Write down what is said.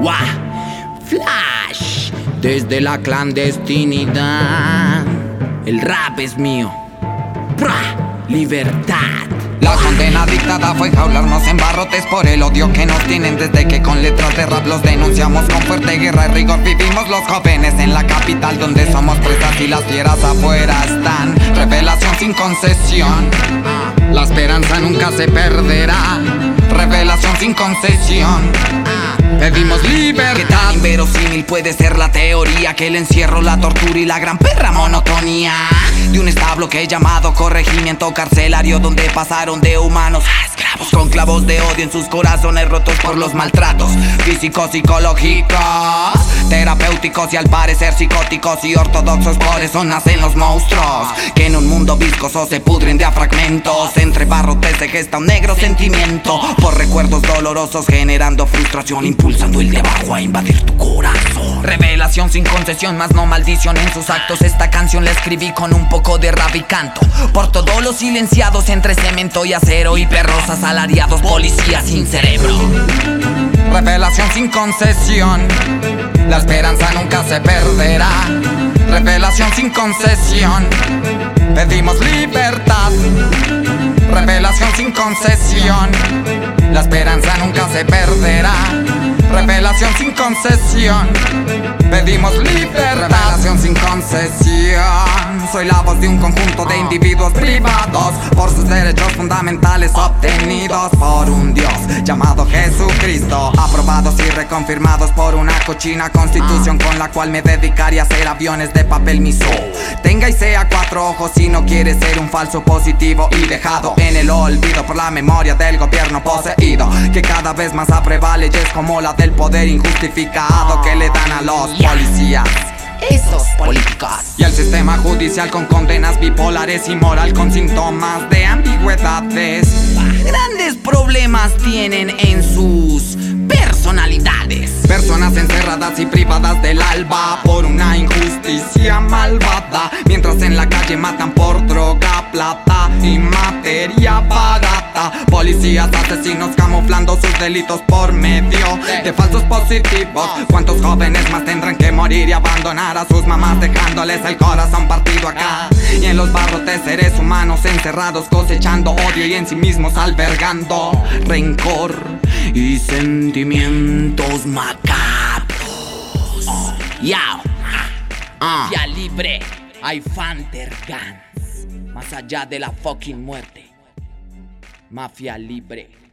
¡Wah! Flash, desde la clandestinidad. El rap es mío. ¡Pra! Libertad. La condena dictada fue jaularnos en barrotes por el odio que nos tienen desde que con letras de rap los denunciamos con fuerte guerra y rigor vivimos los jóvenes en la capital donde somos presas y las fieras afuera están. Revelación sin concesión. La esperanza nunca se perderá. Revelación sin concesión. Pedimos libertad. ¿Qué tan inverosímil puede ser la teoría que el encierro, la tortura y la gran perra monotonía de un establo que he llamado corregimiento carcelario donde pasaron de humanos a esclavos con clavos de odio en sus corazones rotos por los maltratos físicos, psicológicos, terapéuticos y al parecer psicóticos y ortodoxos. Por eso nacen los monstruos que en un mundo viscoso se pudren de a fragmentos. Entre barrotes se gesta un negro sentimiento por recuerdos dolorosos generando frustración, impulsando el de abajo a invadir tu corazón. Revelación sin concesión, más no maldición en sus actos. Esta canción la escribí con un poco de rap y canto por todos los silenciados entre cemento y acero y perros asalariados, policías sin cerebro. Revelación sin concesión, la esperanza nunca se perderá. Revelación sin concesión, pedimos libertad. Revelación sin concesión, la esperanza nunca se perderá. Revelación sin concesión, pedimos libertad. Revelación sin concesión, soy la voz de un conjunto de individuos privados por sus derechos fundamentales obtenidos por un Dios llamado Jesucristo, aprobados y reconfirmados por una cochina constitución con la cual me dedicaría a hacer aviones de papel miso. Tenga y sea cuatro ojos si no quiere ser un falso positivo y dejado en el olvido por la memoria del gobierno poseído que cada vez más aprueba leyes como la del poder injustificado que le dan a los policías. Y el sistema judicial con condenas bipolares y moral con síntomas de ambigüedades. Grandes problemas tienen en sus personalidades. Personas encerradas y privadas del alba por una injusticia malvada. Mientras en la calle matan por droga, plata y materia barata. Policías asesinos camuflando sus delitos por medio de falsos positivos. ¿Cuántos jóvenes más tendrán que morir y abandonar a sus mamás dejándoles el corazón partido acá? Y en los barrotes seres humanos encerrados cosechando odio y en sí mismos albergando rencor y sentimientos macabros. Yao. Mafia libre. Hay Fanter Guns. Más allá de la fucking muerte. Mafia libre.